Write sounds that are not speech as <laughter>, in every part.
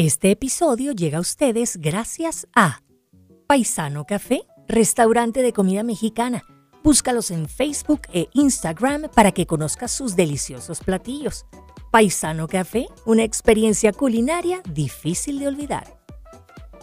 Este episodio llega a ustedes gracias a Paisano Café, restaurante de comida mexicana. Búscalos en Facebook e Instagram para que conozcas sus deliciosos platillos. Paisano Café, una experiencia culinaria difícil de olvidar.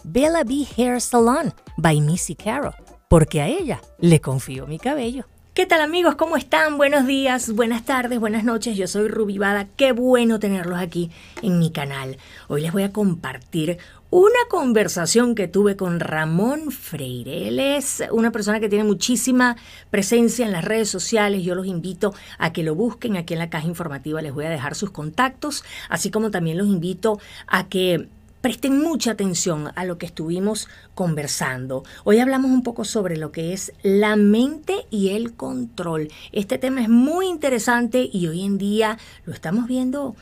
Bella B Hair Salon by Missy Caro, porque a ella le confío mi cabello. ¿Qué tal amigos? ¿Cómo están? Buenos días, buenas tardes, buenas noches. Yo soy Ruby Bada. Qué bueno tenerlos aquí en mi canal. Hoy les voy a compartir una conversación que tuve con Ramón Freire. Él es una persona que tiene muchísima presencia en las redes sociales. Yo los invito a que lo busquen. Aquí en la caja informativa les voy a dejar sus contactos, así como también los invito a que presten mucha atención a lo que estuvimos conversando. Hoy hablamos un poco sobre lo que es la mente y el control. Este tema es muy interesante y hoy en día lo estamos viendo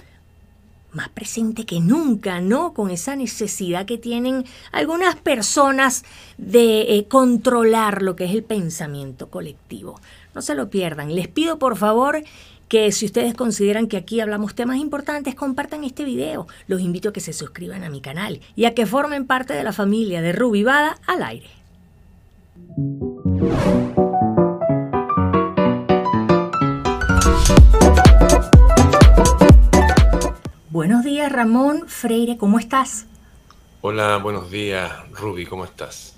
más presente que nunca, ¿no? Con esa necesidad que tienen algunas personas de eh, controlar lo que es el pensamiento colectivo. No se lo pierdan. Les pido por favor que si ustedes consideran que aquí hablamos temas importantes, compartan este video. Los invito a que se suscriban a mi canal y a que formen parte de la familia de Rubivada al aire. Buenos días, Ramón Freire, ¿cómo estás? Hola, buenos días, Ruby, ¿cómo estás?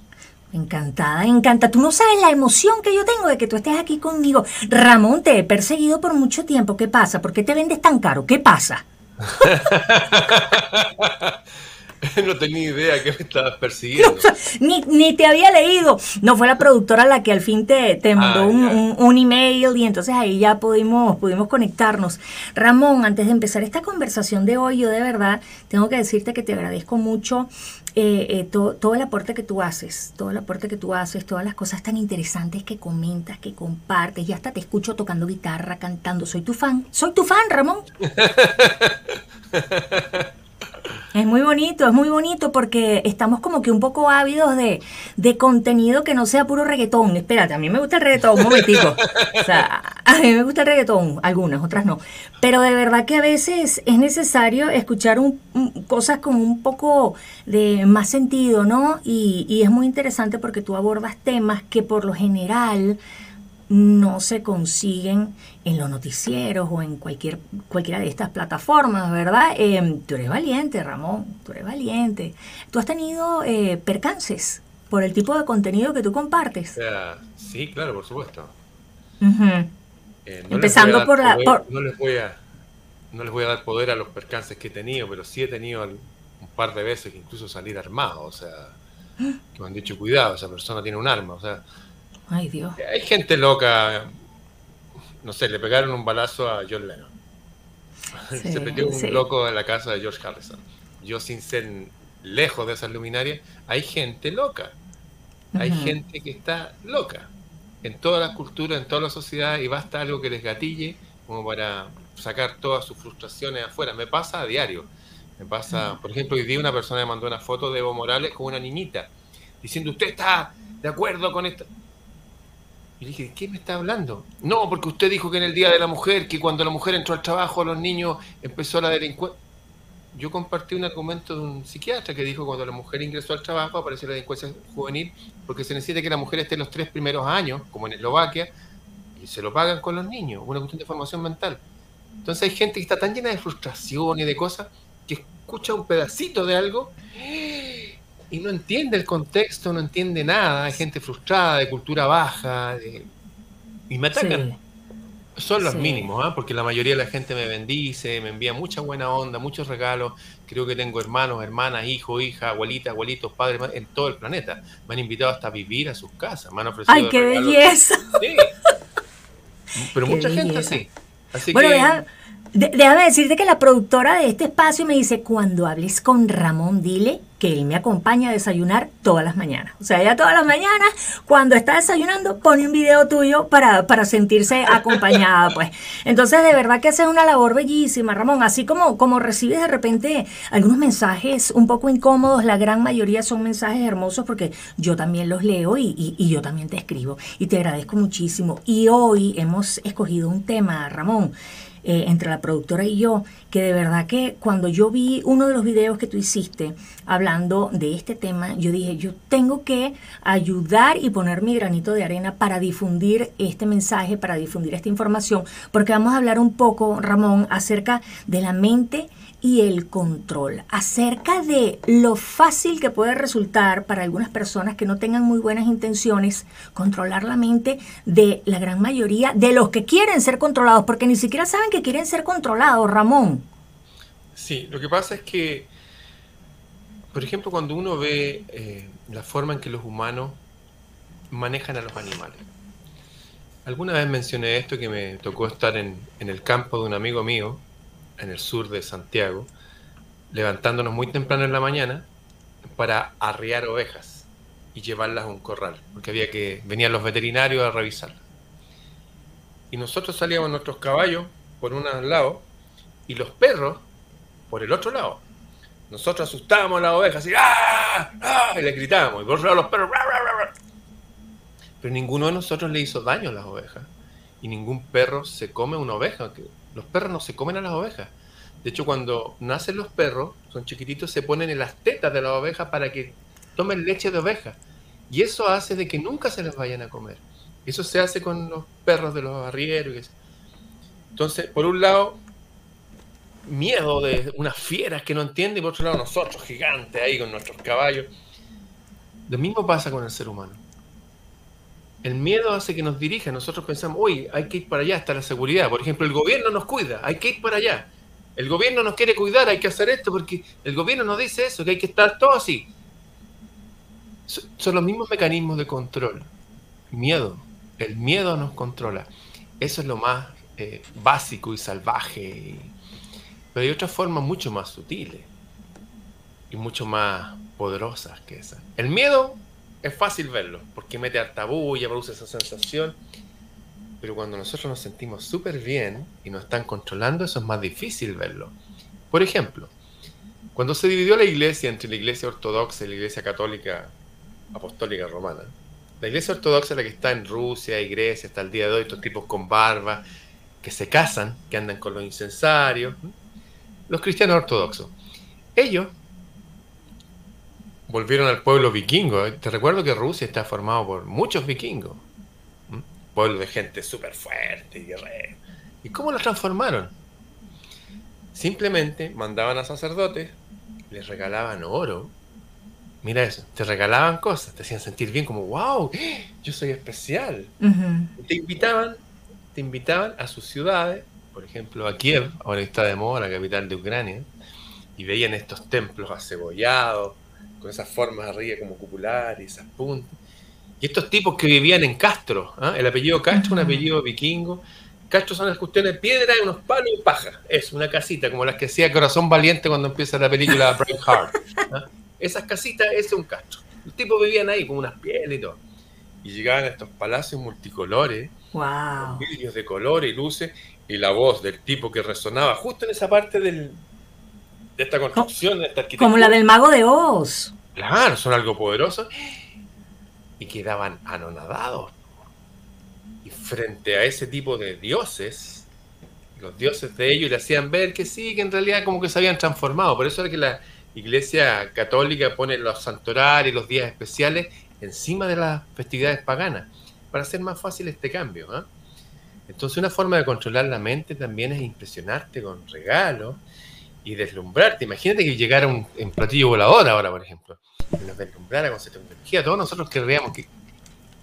Encantada, encantada. Tú no sabes la emoción que yo tengo de que tú estés aquí conmigo. Ramón, te he perseguido por mucho tiempo. ¿Qué pasa? ¿Por qué te vendes tan caro? ¿Qué pasa? <laughs> <laughs> no tenía idea que me estabas persiguiendo. ni, te había leído. No fue la productora la que al fin te, te mandó ah, un, email y entonces ahí ya pudimos, pudimos conectarnos. Ramón, antes de empezar esta conversación de hoy, yo de verdad tengo que decirte que te agradezco mucho eh, eh, todo el aporte que tú haces, todo el aporte que tú haces, todas las cosas tan interesantes que comentas, que compartes, y hasta te escucho tocando guitarra, cantando. Soy tu fan, soy tu fan, Ramón. <laughs> Es muy bonito, es muy bonito porque estamos como que un poco ávidos de, contenido que no sea puro reggaetón. Espérate, a mí me gusta el reggaetón, un momentico. A mí me gusta el reggaetón, algunas, otras no. Pero de verdad que a veces es necesario escuchar un, cosas con un poco de más sentido, ¿no? Y, y es muy interesante porque tú abordas temas que por lo general no se consiguen en los noticieros o en cualquier, cualquiera de estas plataformas, ¿verdad? Eh, tú eres valiente, Ramón, tú eres valiente. ¿Tú has tenido eh, percances por el tipo de contenido que tú compartes? sí, claro, por supuesto. Eh, Empezando por la... No, les voy a, no les voy a dar poder a los percances que he tenido, pero sí he tenido un par de veces incluso salir armado, o sea, <gasps> que me han dicho, cuidado, esa persona tiene un arma, o sea... Ay, Dios. Hay gente loca. No sé, le pegaron un balazo a John Lennon. <laughs> Se metió un loco en la casa de George Harrison. Yo, sin ser lejos de esas luminarias, hay gente loca. Hay gente que está loca. En todas las culturas, en todas las sociedades, y basta algo que les gatille como para sacar todas sus frustraciones afuera. Me pasa a diario. Me pasa, por ejemplo, hoy día una persona me mandó una foto de Evo Morales con una niñita, diciendo, usted está de acuerdo con esto. Y le dije, ¿qué me está hablando? No, porque usted dijo que en el Día de la Mujer, que cuando la mujer entró al trabajo, los niños empezó la delincuencia. Yo compartí un argumento de un psiquiatra que dijo que cuando la mujer ingresó al trabajo apareció la delincuencia juvenil, porque se necesita que la mujer esté en los tres primeros años, como en Eslovaquia, y se lo pagan con los niños, una cuestión de formación mental. Entonces hay gente que está tan llena de frustración y de cosas que escucha un pedacito de algo y no entiende el contexto, no entiende nada, hay gente frustrada, de cultura baja, y me atacan. Son los mínimos, ¿ah? porque la mayoría de la gente me bendice, me envía mucha buena onda, muchos regalos. Creo que tengo hermanos, hermanas, hijos, hijas, abuelitas, abuelitos, padres en todo el planeta. Me han invitado hasta a vivir a sus casas, me han ofrecido. ¡Ay, qué belleza! Pero mucha gente así. Así bueno, que... déjame decirte que la productora de este espacio me dice: cuando hables con Ramón, dile que él me acompaña a desayunar todas las mañanas. O sea, ya todas las mañanas, cuando está desayunando, pone un video tuyo para, para sentirse acompañada, <laughs> pues. Entonces, de verdad que haces una labor bellísima, Ramón. Así como, como recibes de repente algunos mensajes un poco incómodos, la gran mayoría son mensajes hermosos porque yo también los leo y, y yo también te escribo. Y te agradezco muchísimo. Y hoy hemos escogido un tema, Ramón, eh, entre la productora y yo, que de verdad que cuando yo vi uno de los videos que tú hiciste hablando de este tema, yo dije, yo tengo que ayudar y poner mi granito de arena para difundir este mensaje, para difundir esta información, porque vamos a hablar un poco, Ramón, acerca de la mente y el control, acerca de lo fácil que puede resultar para algunas personas que no tengan muy buenas intenciones controlar la mente de la gran mayoría de los que quieren ser controlados, porque ni siquiera saben que quieren ser controlados, Ramón. Sí, lo que pasa es que, por ejemplo, cuando uno ve eh, la forma en que los humanos manejan a los animales. Alguna vez mencioné esto que me tocó estar en, en el campo de un amigo mío en el sur de Santiago, levantándonos muy temprano en la mañana para arriar ovejas y llevarlas a un corral, porque había que venían los veterinarios a revisarlas. Y nosotros salíamos nuestros caballos por un lado y los perros por el otro lado. Nosotros asustábamos a las ovejas y, ¡ah! ¡ah! y le gritábamos, y por otro lado los perros, pero ninguno de nosotros le hizo daño a las ovejas. Y ningún perro se come una oveja. Los perros no se comen a las ovejas. De hecho, cuando nacen los perros, son chiquititos, se ponen en las tetas de la oveja para que tomen leche de oveja. Y eso hace de que nunca se les vayan a comer. Eso se hace con los perros de los arrieros. Entonces, por un lado, miedo de unas fieras que no entienden, y por otro lado, nosotros, gigantes ahí con nuestros caballos. Lo mismo pasa con el ser humano. El miedo hace que nos dirija. Nosotros pensamos, uy, hay que ir para allá, está la seguridad. Por ejemplo, el gobierno nos cuida, hay que ir para allá. El gobierno nos quiere cuidar, hay que hacer esto porque el gobierno nos dice eso, que hay que estar todo así. Son los mismos mecanismos de control. Miedo. El miedo nos controla. Eso es lo más eh, básico y salvaje. Pero hay otras formas mucho más sutiles y mucho más poderosas que esa. El miedo es fácil verlo, porque mete harta bulla, produce esa sensación. Pero cuando nosotros nos sentimos súper bien y nos están controlando, eso es más difícil verlo. Por ejemplo, cuando se dividió la iglesia entre la iglesia ortodoxa y la iglesia católica apostólica romana, la iglesia ortodoxa es la que está en Rusia y Grecia hasta el día de hoy, estos tipos con barba, que se casan, que andan con los incensarios, los cristianos ortodoxos. Ellos volvieron al pueblo vikingo. Te recuerdo que Rusia está formado por muchos vikingos. Pueblo de gente súper fuerte y guerrera. ¿Y cómo los transformaron? Simplemente mandaban a sacerdotes, les regalaban oro. Mira eso, te regalaban cosas, te hacían sentir bien como, wow, yo soy especial. Te invitaban, te invitaban a sus ciudades, por ejemplo a Kiev, ahora está de moda, la capital de Ucrania, y veían estos templos acebollados, con esas formas arriba como cupular y esas puntas. Y estos tipos que vivían en Castro, ¿ah? el apellido Castro, un apellido vikingo. Castro son las cuestiones de piedra, unos palos y paja. Es una casita, como las que hacía Corazón Valiente cuando empieza la película <laughs> Braveheart. ¿ah? Esas casitas, ese es un Castro. Los tipos vivían ahí con unas pieles y todo. Y llegaban a estos palacios multicolores, wow. vidrios de colores y luces, y la voz del tipo que resonaba justo en esa parte del, de esta construcción, de esta arquitectura. Como la del mago de Oz. Claro, son algo poderoso. Y quedaban anonadados. Y frente a ese tipo de dioses, los dioses de ellos le hacían ver que sí, que en realidad como que se habían transformado. Por eso es que la iglesia católica pone los santorales, los días especiales encima de las festividades paganas, para hacer más fácil este cambio. ¿ah? Entonces una forma de controlar la mente también es impresionarte con regalos, y deslumbrarte. Imagínate que llegara un, platillo volador ahora, por ejemplo. Nos deslumbrara con esa tecnología. Todos nosotros querríamos que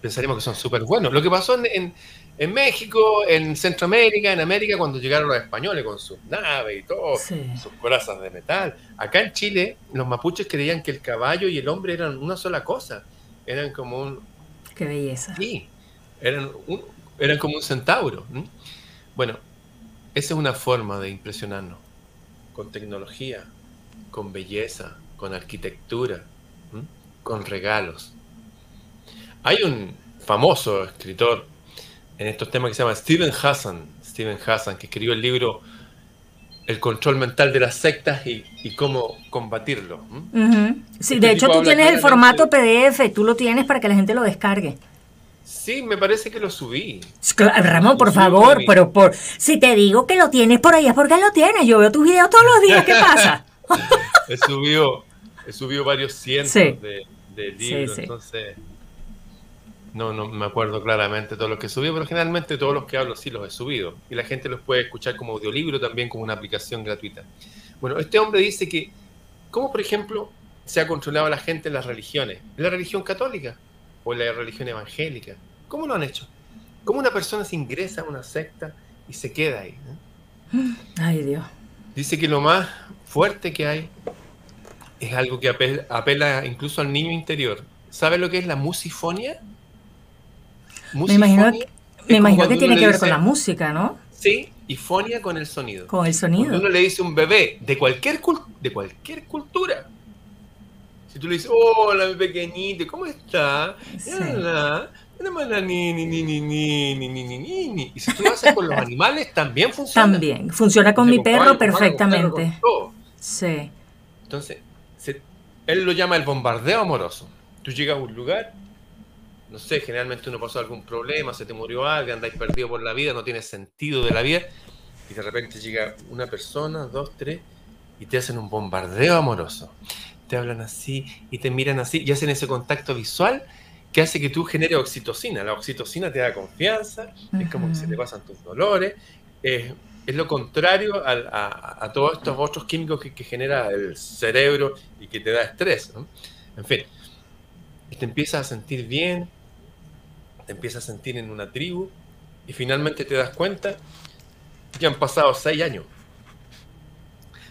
pensaríamos que son súper buenos. Lo que pasó en, en, México, en Centroamérica, en América, cuando llegaron los españoles con sus naves y todo, sus corazas de metal. Acá en Chile, los mapuches creían que el caballo y el hombre eran una sola cosa. Eran como un. Qué belleza. Sí, eran, eran como un centauro. Bueno, esa es una forma de impresionarnos con tecnología, con belleza, con arquitectura, con regalos. Hay un famoso escritor en estos temas que se llama Steven Hassan, Steven Hassan, que escribió el libro El control mental de las sectas y, cómo combatirlo. Sí, este de hecho tú tienes el formato PDF, tú lo tienes para que la gente lo descargue. Sí, me parece que lo subí. Ramón, por favor, pero por si te digo que lo tienes por ahí es porque lo tienes. Yo veo tus videos todos los días. ¿Qué pasa? <laughs> <laughs> he subido, he subido varios cientos de, libros, entonces no, no me acuerdo claramente todo lo que subí, pero generalmente todos los que hablo sí los he subido. Y la gente los puede escuchar como audiolibro también, como una aplicación gratuita. Bueno, este hombre dice que, ¿cómo por ejemplo se ha controlado a la gente en las religiones? ¿En la religión católica? O la religión evangélica. ¿Cómo lo han hecho? ¿Cómo una persona se ingresa a una secta y se queda ahí? Ay, Dios. Dice que lo más fuerte que hay es algo que apela, incluso al niño interior. ¿Sabe lo que es la musifonia? Me imagino, me imagino que tiene que ver con la música, ¿no? Sí, y fonia con el sonido. Con el sonido. Cuando uno le dice a un bebé de cualquier, de cualquier cultura, si tú le dices, hola, mi pequeñito, ¿cómo está? Sí. Y si tú lo haces con los animales, también funciona. También, funciona con mi perro perfectamente. sí. Entonces, él lo llama el bombardeo amoroso. Tú llegas a un lugar, no sé, generalmente uno pasó algún problema, se te murió alguien, andáis perdido por la vida, no tienes sentido de la vida, y de repente llega una persona, dos, tres, y te hacen un bombardeo amoroso te hablan así y te miran así y hacen ese contacto visual que hace que tú generes oxitocina. La oxitocina te da confianza, es como que se te pasan tus dolores. es lo contrario a, todos estos otros químicos que, genera el cerebro y que te da estrés. En fin, te empiezas a sentir bien, te empiezas a sentir en una tribu y finalmente te das cuenta que han pasado seis años.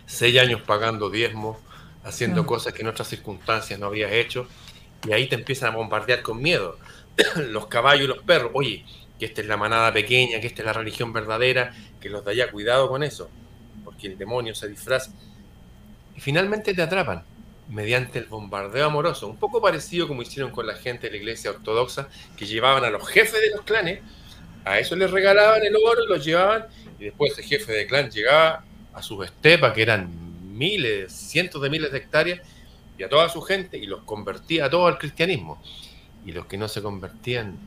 Seis años pagando diezmos, haciendo cosas que en otras circunstancias no habrías hecho, y ahí te empiezan a bombardear con miedo. <clears throat> los caballos y los perros, oye, que esta es la manada pequeña, que esta es la religión verdadera, que los de allá, cuidado con eso, porque el demonio se disfraza. Y finalmente te atrapan mediante el bombardeo amoroso, un poco parecido como hicieron con la gente de la iglesia ortodoxa, que llevaban a los jefes de los clanes, a eso les regalaban el oro y los llevaban, y después el jefe de clan llegaba a sus estepas, que eran miles, cientos de miles de hectáreas y a toda su gente y los convertía a todo al cristianismo. Y los que no se convertían,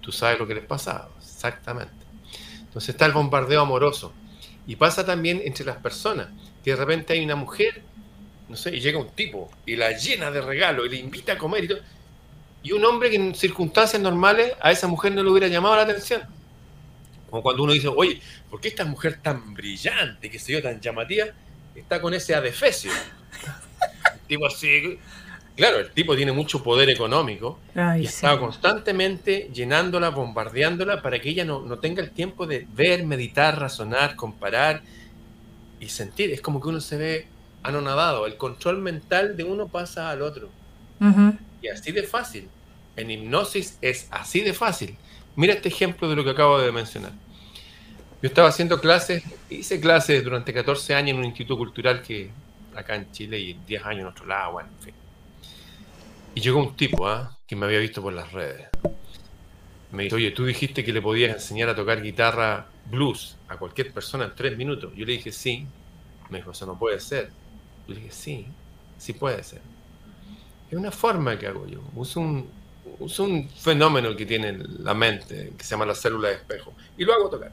tú sabes lo que les pasaba, exactamente. Entonces está el bombardeo amoroso. Y pasa también entre las personas, que de repente hay una mujer, no sé, y llega un tipo y la llena de regalos y le invita a comer y todo. Y un hombre que en circunstancias normales a esa mujer no le hubiera llamado la atención. Como cuando uno dice, oye, ¿por qué esta mujer tan brillante, que se yo, tan llamativa? Está con ese adefesio. tipo así. Claro, el tipo tiene mucho poder económico y está constantemente llenándola, bombardeándola para que ella no, tenga el tiempo de ver, meditar, razonar, comparar y sentir. Es como que uno se ve anonadado. El control mental de uno pasa al otro. Y así de fácil. En hipnosis es así de fácil. Mira este ejemplo de lo que acabo de mencionar. Yo estaba haciendo clases, hice clases durante 14 años en un instituto cultural que acá en Chile y 10 años en otro lado, bueno, en fin. Y llegó un tipo ¿ah? que me había visto por las redes. Me dijo, oye, tú dijiste que le podías enseñar a tocar guitarra blues a cualquier persona en tres minutos. Yo le dije, sí. Me dijo, eso no puede ser. Yo le dije, sí, sí puede ser. Es una forma que hago yo. Uso un, uso un fenómeno que tiene la mente, que se llama la célula de espejo, y lo hago tocar.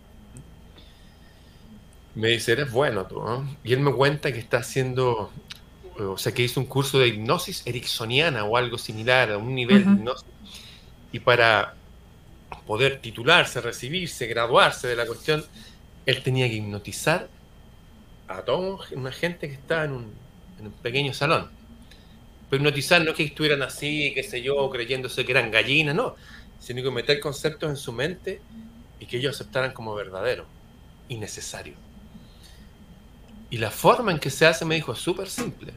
Me dice, eres bueno tú, Y él me cuenta que está haciendo, o sea, que hizo un curso de hipnosis ericksoniana o algo similar, a un nivel de hipnosis. Y para poder titularse, recibirse, graduarse de la cuestión, él tenía que hipnotizar a toda una gente que estaba en un, en un pequeño salón. Pero hipnotizar no es que estuvieran así, qué sé yo, creyéndose que eran gallinas, no, sino que meter conceptos en su mente y que ellos aceptaran como verdadero y necesario. Y la forma en que se hace, me dijo, es súper simple.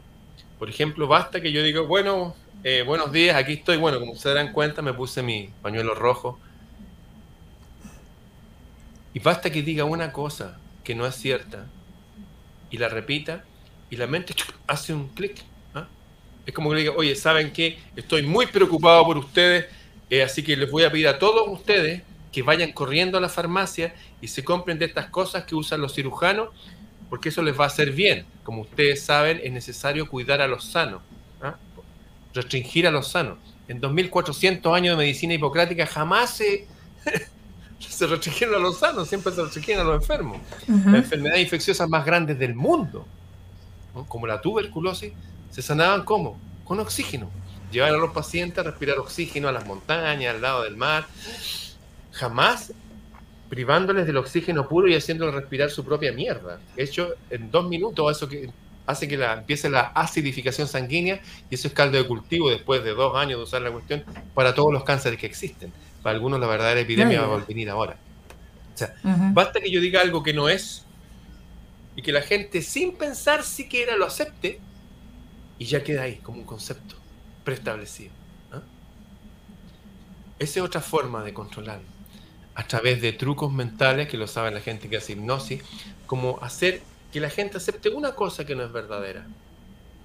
Por ejemplo, basta que yo diga, bueno, eh, buenos días, aquí estoy. Bueno, como se darán cuenta, me puse mi pañuelo rojo. Y basta que diga una cosa que no es cierta y la repita y la mente hace un clic. ¿ah? Es como que le diga, oye, ¿saben qué? Estoy muy preocupado por ustedes, eh, así que les voy a pedir a todos ustedes que vayan corriendo a la farmacia y se compren de estas cosas que usan los cirujanos porque eso les va a hacer bien. Como ustedes saben, es necesario cuidar a los sanos, ¿ah? restringir a los sanos. En 2400 años de medicina hipocrática jamás se, <laughs> se restringieron a los sanos, siempre se restringieron a los enfermos. Las enfermedades infecciosas más grandes del mundo, como la tuberculosis, se sanaban ¿cómo? Con oxígeno. Llevar a los pacientes a respirar oxígeno a las montañas, al lado del mar. Jamás privándoles del oxígeno puro y haciéndoles respirar su propia mierda. Hecho en dos minutos, eso que hace que la, empiece la acidificación sanguínea y eso es caldo de cultivo después de dos años de usar la cuestión para todos los cánceres que existen. Para algunos la verdadera epidemia va a venir ahora. O sea, basta que yo diga algo que no es y que la gente sin pensar siquiera lo acepte y ya queda ahí como un concepto preestablecido. Esa es otra forma de controlar a través de trucos mentales que lo sabe la gente que hace hipnosis, como hacer que la gente acepte una cosa que no es verdadera.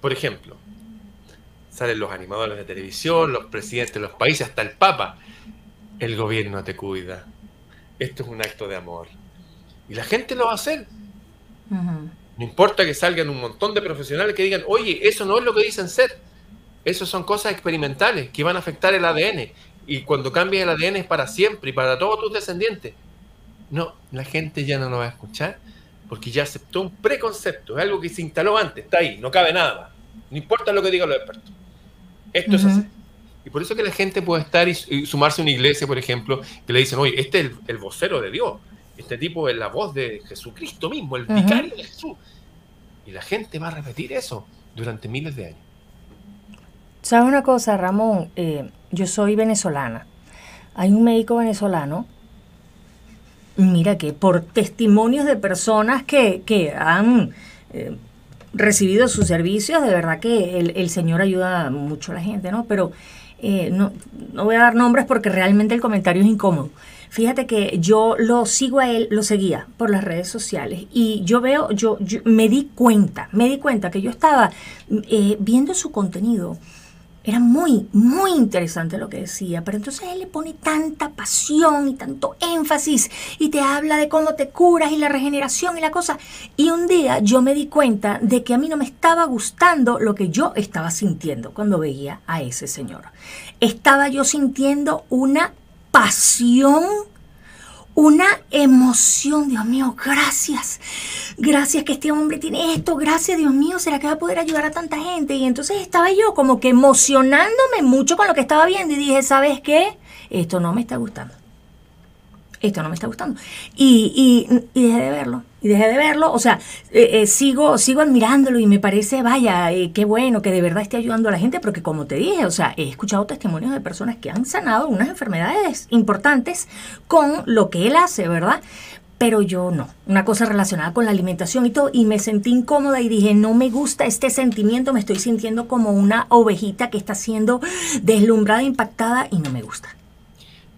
Por ejemplo, salen los animadores de televisión, los presidentes de los países, hasta el Papa. El gobierno te cuida. Esto es un acto de amor. Y la gente lo va a hacer. No importa que salgan un montón de profesionales que digan, oye, eso no es lo que dicen ser. Eso son cosas experimentales que van a afectar el ADN. Y cuando cambie el ADN es para siempre y para todos tus descendientes. No, la gente ya no lo va a escuchar porque ya aceptó un preconcepto, es algo que se instaló antes, está ahí, no cabe nada más. No importa lo que digan los expertos. Esto es así. Y por eso que la gente puede estar y, sumarse a una iglesia, por ejemplo, que le dicen, oye, este es el, vocero de Dios, este tipo es la voz de Jesucristo mismo, el vicario de Jesús. Y la gente va a repetir eso durante miles de años. ¿Sabes una cosa, Ramón? Eh, yo soy venezolana. Hay un médico venezolano Mira que por testimonios de personas que, que han eh, recibido sus servicios, de verdad que el, Señor ayuda mucho a la gente, ¿no? Pero eh, no, no voy a dar nombres porque realmente el comentario es incómodo. Fíjate que yo lo sigo a él, lo seguía por las redes sociales y yo veo, yo, me di cuenta, me di cuenta que yo estaba eh, viendo su contenido era muy, muy interesante lo que decía, pero entonces él le pone tanta pasión y tanto énfasis y te habla de cómo te curas y la regeneración y la cosa. Y un día yo me di cuenta de que a mí no me estaba gustando lo que yo estaba sintiendo cuando veía a ese señor. Estaba yo sintiendo una pasión una emoción, Dios mío, gracias. Gracias que este hombre tiene esto, gracias Dios mío, ¿será que va a poder ayudar a tanta gente? Y entonces estaba yo como que emocionándome mucho con lo que estaba viendo y dije, ¿sabes qué? Esto no me está gustando esto no me está gustando. Y, y, dejé de verlo, y dejé de verlo, o sea, eh, eh, sigo, sigo admirándolo y me parece, vaya, eh, qué bueno que de verdad esté ayudando a la gente, porque como te dije, o sea, he escuchado testimonios de personas que han sanado unas enfermedades importantes con lo que él hace, ¿verdad? Pero yo no, una cosa relacionada con la alimentación y todo, y me sentí incómoda y dije, no me gusta este sentimiento, me estoy sintiendo como una ovejita que está siendo deslumbrada, impactada y no me gusta.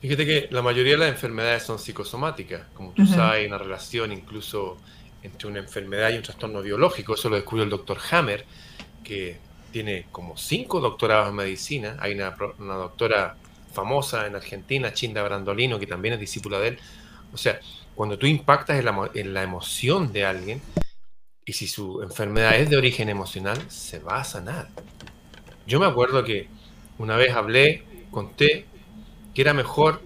Fíjate que la mayoría de las enfermedades son psicosomáticas, como tú sabes, hay una relación incluso entre una enfermedad y un trastorno biológico, eso lo descubrió el doctor Hammer, que tiene como cinco doctorados en medicina, hay una, doctora famosa en Argentina, Chinda Brandolino, que también es discípula de él, o sea, cuando tú impactas en la, en la emoción de alguien, y si su enfermedad es de origen emocional, se va a sanar. Yo me acuerdo que una vez hablé, conté que era mejor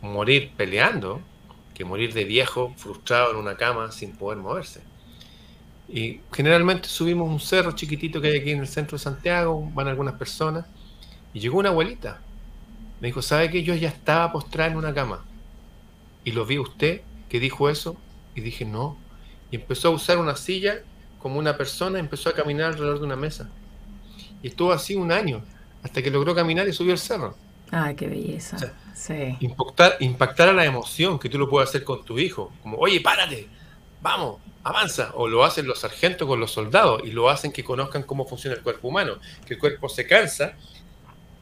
morir peleando que morir de viejo, frustrado en una cama sin poder moverse. Y generalmente subimos un cerro chiquitito que hay aquí en el centro de Santiago, van algunas personas, y llegó una abuelita. Me dijo, ¿sabe que yo ya estaba postrada en una cama? Y lo vi usted que dijo eso, y dije, no. Y empezó a usar una silla como una persona, empezó a caminar alrededor de una mesa. Y estuvo así un año, hasta que logró caminar y subió el cerro. Ay, qué belleza. sí. impactar, impactar a la emoción que tú lo puedes hacer con tu hijo. Como, oye, párate, vamos, avanza. O lo hacen los sargentos con los soldados y lo hacen que conozcan cómo funciona el cuerpo humano. Que el cuerpo se cansa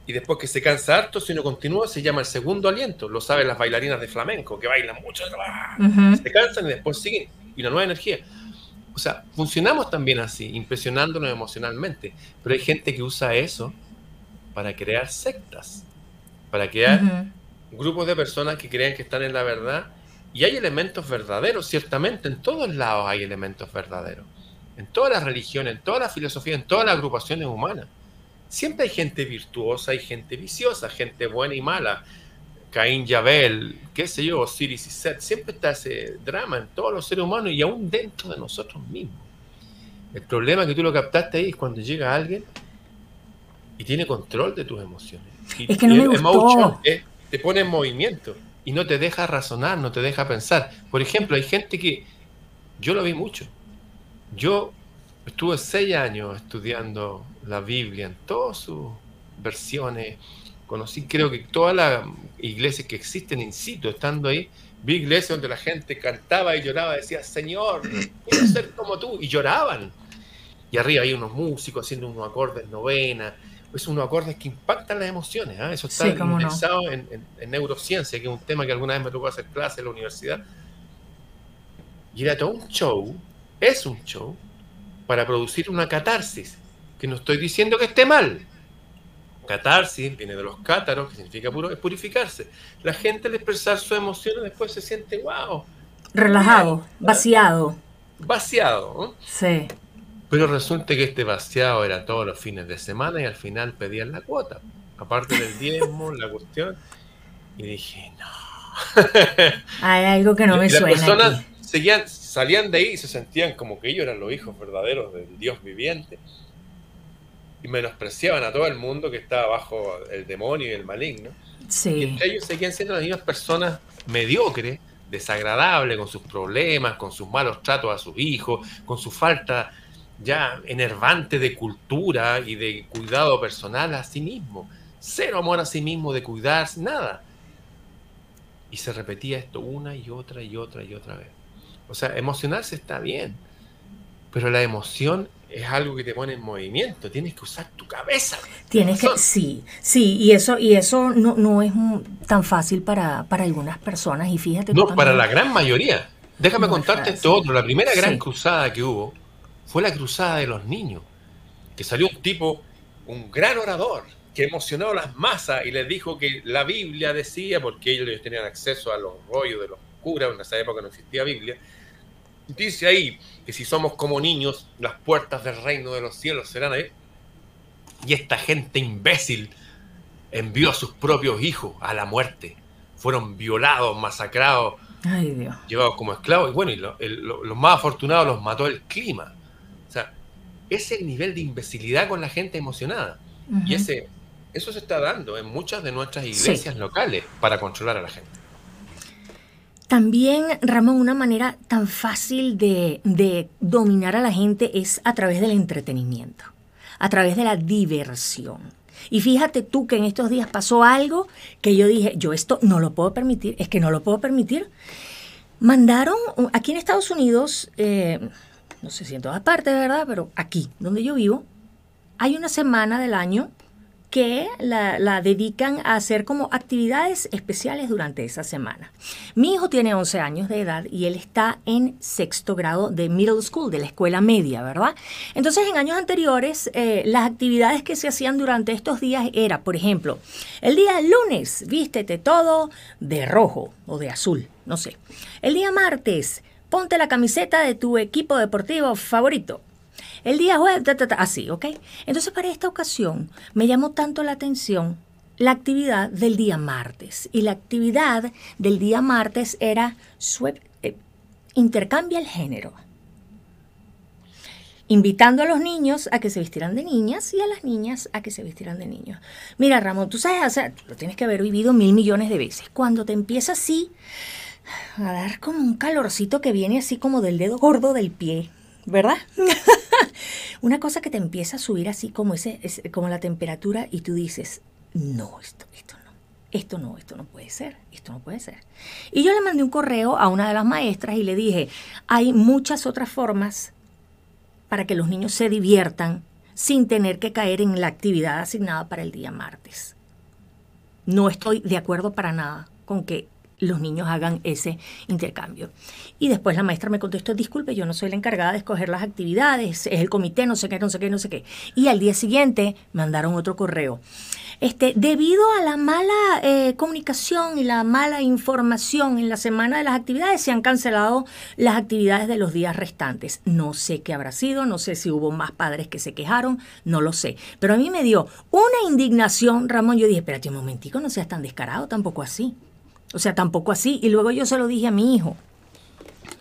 y después que se cansa harto, si no continúa, se llama el segundo aliento. Lo saben las bailarinas de flamenco, que bailan mucho, se cansan y después siguen. Y una nueva energía. O sea, funcionamos también así, impresionándonos emocionalmente. Pero hay gente que usa eso para crear sectas para crear grupos de personas que crean que están en la verdad. Y hay elementos verdaderos, ciertamente, en todos lados hay elementos verdaderos. En todas las religiones, en todas las filosofías, en todas las agrupaciones humanas. siempre hay gente virtuosa y gente viciosa, gente buena y mala. Caín y Abel, qué sé yo, Osiris y Seth, siempre está ese drama en todos los seres humanos y aún dentro de nosotros mismos. El problema que tú lo captaste ahí es cuando llega alguien y tiene control de tus emociones. Es que no me gustó. te pone en movimiento y no te deja razonar, no te deja pensar. Por ejemplo, hay gente que yo lo vi mucho. Yo estuve seis años estudiando la Biblia en todas sus versiones. Conocí, creo que todas las iglesias que existen in situ, estando ahí, vi iglesias donde la gente cantaba y lloraba, decía, Señor, quiero ser como tú, y lloraban. Y arriba hay unos músicos haciendo unos acordes novena, es unos acordes que impactan las emociones. ¿ah? Eso está indexado en, neurociencia, que es un tema que alguna vez me tocó hacer clase en la universidad. Y era todo un show, es un show, para producir una catarsis. Que no estoy diciendo que esté mal. Catarsis viene de los cátaros, que significa puro, es purificarse. La gente al expresar sus emociones después se siente, wow. Relajado, vaciado. Vaciado. ¿no? Sí. Pero resulta que este vaciado era todos los fines de semana y al final pedían la cuota. Aparte del diezmo, la cuestión. Y dije, no. <laughs> Hay algo que no me suena. Las personas Seguían, salían de ahí y se sentían como que ellos eran los hijos verdaderos del Dios viviente. Y menospreciaban a todo el mundo que estaba bajo el demonio y el maligno. Sí. Y entre ellos seguían siendo las mismas personas mediocres, desagradables, con sus problemas, con sus malos tratos a sus hijos, con su falta ya enervante de cultura y de cuidado personal a sí mismo. Cero amor a sí mismo, de cuidarse, nada. Y se repetía esto una y otra y otra y otra vez. O sea, emocionarse está bien, pero la emoción es algo que te pone en movimiento, tienes que usar tu cabeza. Tienes que, sí, sí, y eso, y eso no, no es tan fácil para, para algunas personas, y fíjate. No, para la gran mayoría. Déjame contarte esto otro. La primera gran cruzada que hubo fue la cruzada de los niños, que salió un tipo, un gran orador, que emocionó a las masas y les dijo que la Biblia decía, porque ellos tenían acceso a los rollos de los curas, en esa época no existía Biblia, dice ahí que si somos como niños, las puertas del reino de los cielos serán ahí. Y esta gente imbécil envió a sus propios hijos a la muerte. Fueron violados, masacrados, llevados como esclavos. Y bueno, y los más afortunados los mató el clima. Es el nivel de imbecilidad con la gente emocionada. Y ese, eso se está dando en muchas de nuestras iglesias locales para controlar a la gente. También, Ramón, una manera tan fácil de, de, dominar a la gente es a través del entretenimiento, a través de la diversión. Y fíjate tú que en estos días pasó algo que yo dije, yo esto no lo puedo permitir, es que no lo puedo permitir. Mandaron, aquí en Estados Unidos, eh, no sé si en todas partes, ¿verdad? Pero aquí, donde yo vivo, hay una semana del año que la, dedican a hacer como actividades especiales durante esa semana. Mi hijo tiene 11 años de edad y él está en sexto grado de middle school, de la escuela media, ¿verdad? Entonces, en años anteriores, eh, las actividades que se hacían durante estos días era, por ejemplo, el día lunes, vístete todo de rojo o de azul, no sé. El día martes, ponte la camiseta de tu equipo deportivo favorito. El día jueves, así, ¿ok? Entonces para esta ocasión me llamó tanto la atención la actividad del día martes. Y la actividad del día martes era eh, intercambia el género. Invitando a los niños a que se vistieran de niñas y a las niñas a que se vistieran de niños. Mira, Ramón, tú sabes, o lo tienes que haber vivido mil millones de veces. Cuando te empieza así a dar como un calorcito que viene así como del dedo gordo del pie, ¿verdad? <laughs> Una cosa que te empieza a subir así como, ese, como la temperatura y tú dices, no, esto, esto no, esto no, esto no puede ser, esto no puede ser. Y yo le mandé un correo a una de las maestras y le dije, hay muchas otras formas para que los niños se diviertan sin tener que caer en la actividad asignada para el día martes. No estoy de acuerdo para nada con que los niños hagan ese intercambio. Y después la maestra me contestó, disculpe, yo no soy la encargada de escoger las actividades, es el comité, no sé qué, no sé qué, no sé qué. Y al día siguiente mandaron otro correo. este, debido a la mala eh, comunicación y la mala información en la semana de las actividades, se han cancelado las actividades de los días restantes. No sé qué habrá sido, no sé si hubo más padres que se quejaron, no lo sé. Pero a mí me dio una indignación, Ramón. Yo dije, espérate un momentico, no seas tan descarado, tampoco así. O sea, tampoco así. Y luego yo se lo dije a mi hijo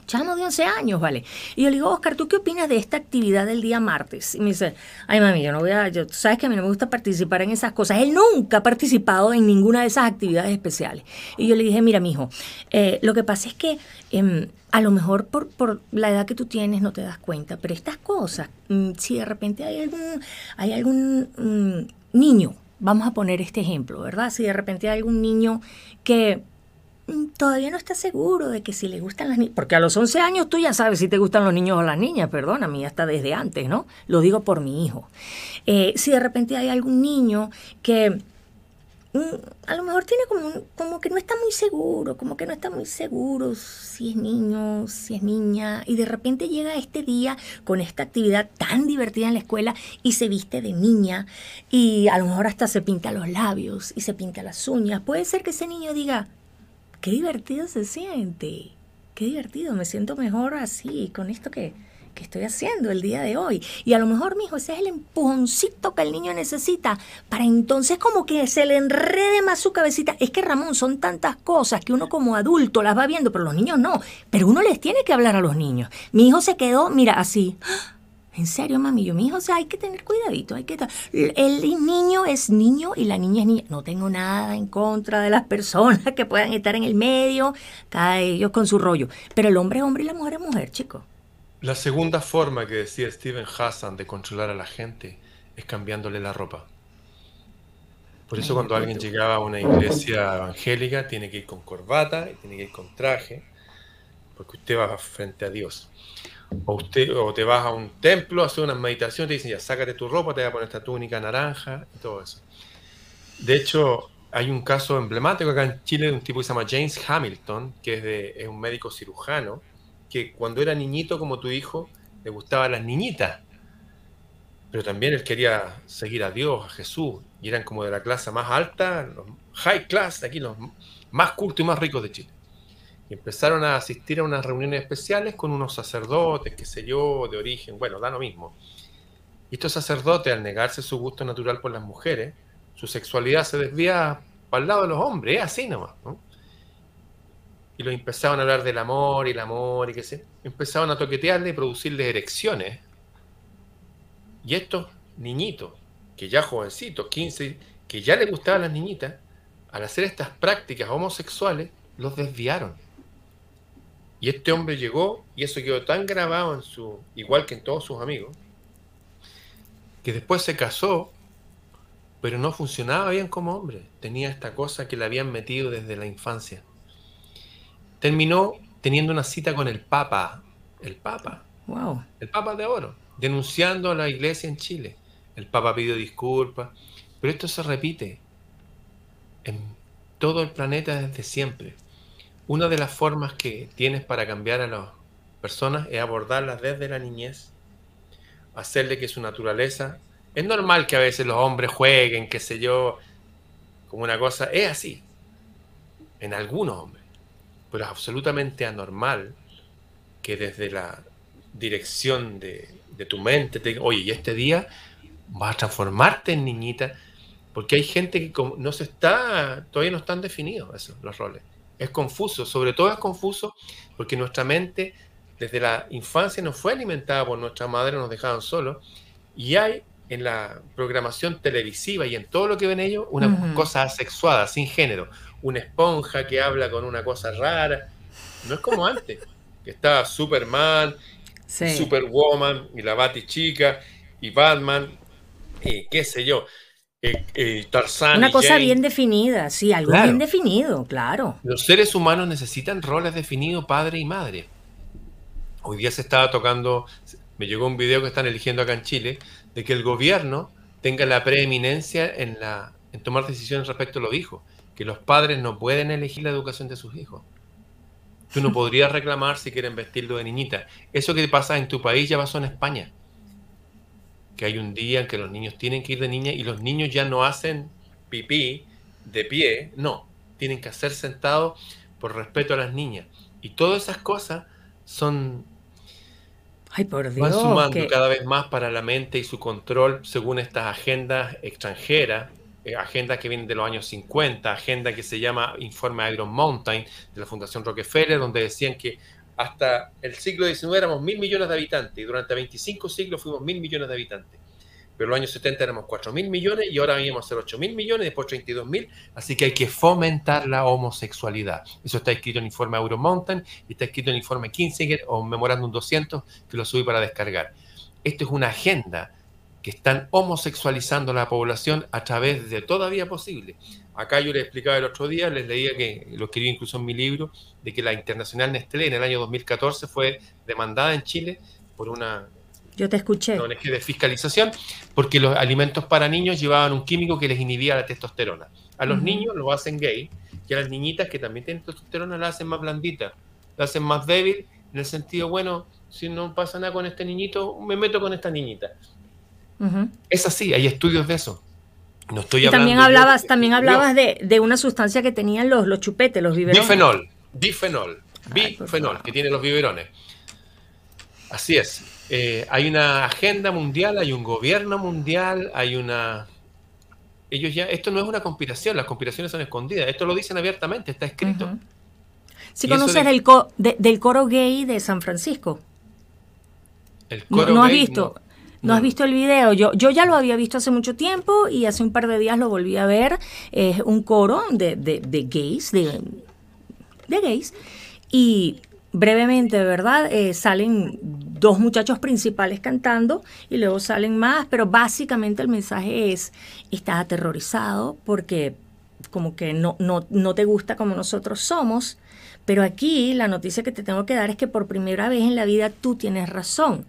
chamo de 11 años, ¿vale? Y yo le digo, Oscar, ¿tú qué opinas de esta actividad del día martes? Y me dice, ay, mami, yo no voy a, sabes que a mí no me gusta participar en esas cosas. Él nunca ha participado en ninguna de esas actividades especiales. Y yo le dije, mira, mijo, eh, lo que pasa es que em, a lo mejor por, la edad que tú tienes no te das cuenta, pero estas cosas, mm, si de repente hay algún, hay algún mm, niño, vamos a poner este ejemplo, ¿verdad? Si de repente hay algún niño que todavía no está seguro de que si le gustan las niñas, porque a los 11 años tú ya sabes si te gustan los niños o las niñas, perdona, a mí hasta desde antes, ¿no? Lo digo por mi hijo. Eh, si de repente hay algún niño que mm, a lo mejor tiene como, como que no está muy seguro, como que no está muy seguro si es niño, si es niña, y de repente llega este día con esta actividad tan divertida en la escuela y se viste de niña y a lo mejor hasta se pinta los labios y se pinta las uñas, puede ser que ese niño diga, qué divertido se siente, qué divertido, me siento mejor así, con esto que, que estoy haciendo el día de hoy. Y a lo mejor, mi hijo, ese es el empujoncito que el niño necesita para entonces como que se le enrede más su cabecita. Es que, Ramón, son tantas cosas que uno como adulto las va viendo, pero los niños no. Pero uno les tiene que hablar a los niños. Mi hijo se quedó, mira, así. En serio, mami, yo, mi hijo, o sea, hay que tener cuidadito, hay que... El niño es niño y la niña es niña. No tengo nada en contra de las personas <laughs> que puedan estar en el medio, cada ellos con su rollo. Pero el hombre es hombre y la mujer es mujer, chico. La segunda forma que decía Steven Hassan de controlar a la gente es cambiándole la ropa. Por eso cuando alguien llegaba a una iglesia evangélica tiene que ir con corbata tiene que ir con traje, porque usted va frente a Dios. O, usted, o te vas a un templo, haces una meditación, te dicen ya, sácate tu ropa, te voy a poner esta túnica naranja y todo eso. De hecho, hay un caso emblemático acá en Chile de un tipo que se llama James Hamilton, que es, de, es un médico cirujano, que cuando era niñito como tu hijo, le gustaban las niñitas. Pero también él quería seguir a Dios, a Jesús, y eran como de la clase más alta, los high class, aquí los más cultos y más ricos de Chile. Y empezaron a asistir a unas reuniones especiales con unos sacerdotes, qué sé yo, de origen, bueno, da lo mismo. Y estos sacerdotes, al negarse su gusto natural por las mujeres, su sexualidad se desvía para el lado de los hombres, es así nomás. ¿no? Y los empezaban a hablar del amor y el amor y qué sé. Empezaban a toquetearle y producirles erecciones. Y estos niñitos, que ya jovencitos, 15, que ya les gustaban las niñitas, al hacer estas prácticas homosexuales, los desviaron y este hombre llegó y eso quedó tan grabado en su, igual que en todos sus amigos, que después se casó, pero no funcionaba bien como hombre. Tenía esta cosa que le habían metido desde la infancia. Terminó teniendo una cita con el Papa, el Papa, wow. el Papa de Oro, denunciando a la iglesia en Chile. El Papa pidió disculpas, pero esto se repite en todo el planeta desde siempre. Una de las formas que tienes para cambiar a las personas es abordarlas desde la niñez, hacerle que su naturaleza. Es normal que a veces los hombres jueguen, qué sé yo, como una cosa. Es así, en algunos hombres. Pero es absolutamente anormal que desde la dirección de, tu mente te oye, y este día vas a transformarte en niñita, porque hay gente que no se está, todavía no están definidos esos, los roles es confuso, sobre todo es confuso porque nuestra mente desde la infancia nos fue alimentada por nuestra madre, nos dejaban solos, y hay en la programación televisiva y en todo lo que ven ellos una cosa asexuada, sin género, una esponja que habla con una cosa rara, no es como antes, que estaba Superman, Superwoman y la Bati chica y Batman y qué sé yo. Eh, eh, Una cosa bien definida, sí, algo bien definido, claro. Los seres humanos necesitan roles definidos, padre y madre. Hoy día se estaba tocando, me llegó un video que están eligiendo acá en Chile, de que el gobierno tenga la preeminencia en, la, en tomar decisiones respecto a los hijos, que los padres no pueden elegir la educación de sus hijos. Tú no <laughs> podrías reclamar si quieren vestirlo de niñita. Eso que pasa en tu país ya pasó en España que hay un día en que los niños tienen que ir de niña y los niños ya no hacen pipí de pie, no, tienen que hacer sentados por respeto a las niñas. Y todas esas cosas son... Ay, por Dios, van sumando cada vez más para la mente y su control según estas agendas extranjeras, eh, agendas que vienen de los años 50, agenda que se llama Informe Iron Mountain de la Fundación Rockefeller, donde decían que hasta el siglo XIX éramos mil millones de habitantes y durante 25 siglos fuimos mil millones de habitantes pero en los años 70 éramos 4 mil millones y ahora vamos a ser 8 mil millones, después 32 mil, así que hay que fomentar la homosexualidad. Eso está escrito en el informe Euromountain y está escrito en el informe Kinsinger o Memorándum 200 que lo subí para descargar. Esto es una agenda que están homosexualizando la población a través de toda vía posible. Acá yo les explicaba el otro día, les leía que lo escribí incluso en mi libro, de que la Internacional Nestlé en el año 2014 fue demandada en Chile por una yo te escuché. No, es que de fiscalización, porque los alimentos para niños llevaban un químico que les inhibía la testosterona. A los niños lo hacen gay, y a las niñitas que también tienen testosterona la hacen más blandita, la hacen más débil, en el sentido, bueno, si no pasa nada con este niñito, me meto con esta niñita. Es así, hay estudios de eso. No estoy y también hablabas, también hablabas de, una sustancia que tenían los, los chupetes, los biberones. Bifenol, bifenol, bifenol, que tienen los biberones. Así es. Eh, hay una agenda mundial, hay un gobierno mundial, hay una... Ellos ya, esto no es una conspiración, las conspiraciones son escondidas, esto lo dicen abiertamente, está escrito. Si conoces el del coro gay de San Francisco. El coro no, has visto. No. Has visto el video? Yo, yo ya lo había visto hace mucho tiempo y hace un par de días lo volví a ver. Es un coro de, de, de gays, de, de gays. Y brevemente, ¿verdad? Eh, salen dos muchachos principales cantando y luego salen más, pero básicamente el mensaje es, estás aterrorizado porque como que no, no, no te gusta como nosotros somos, pero aquí la noticia que te tengo que dar es que por primera vez en la vida tú tienes razón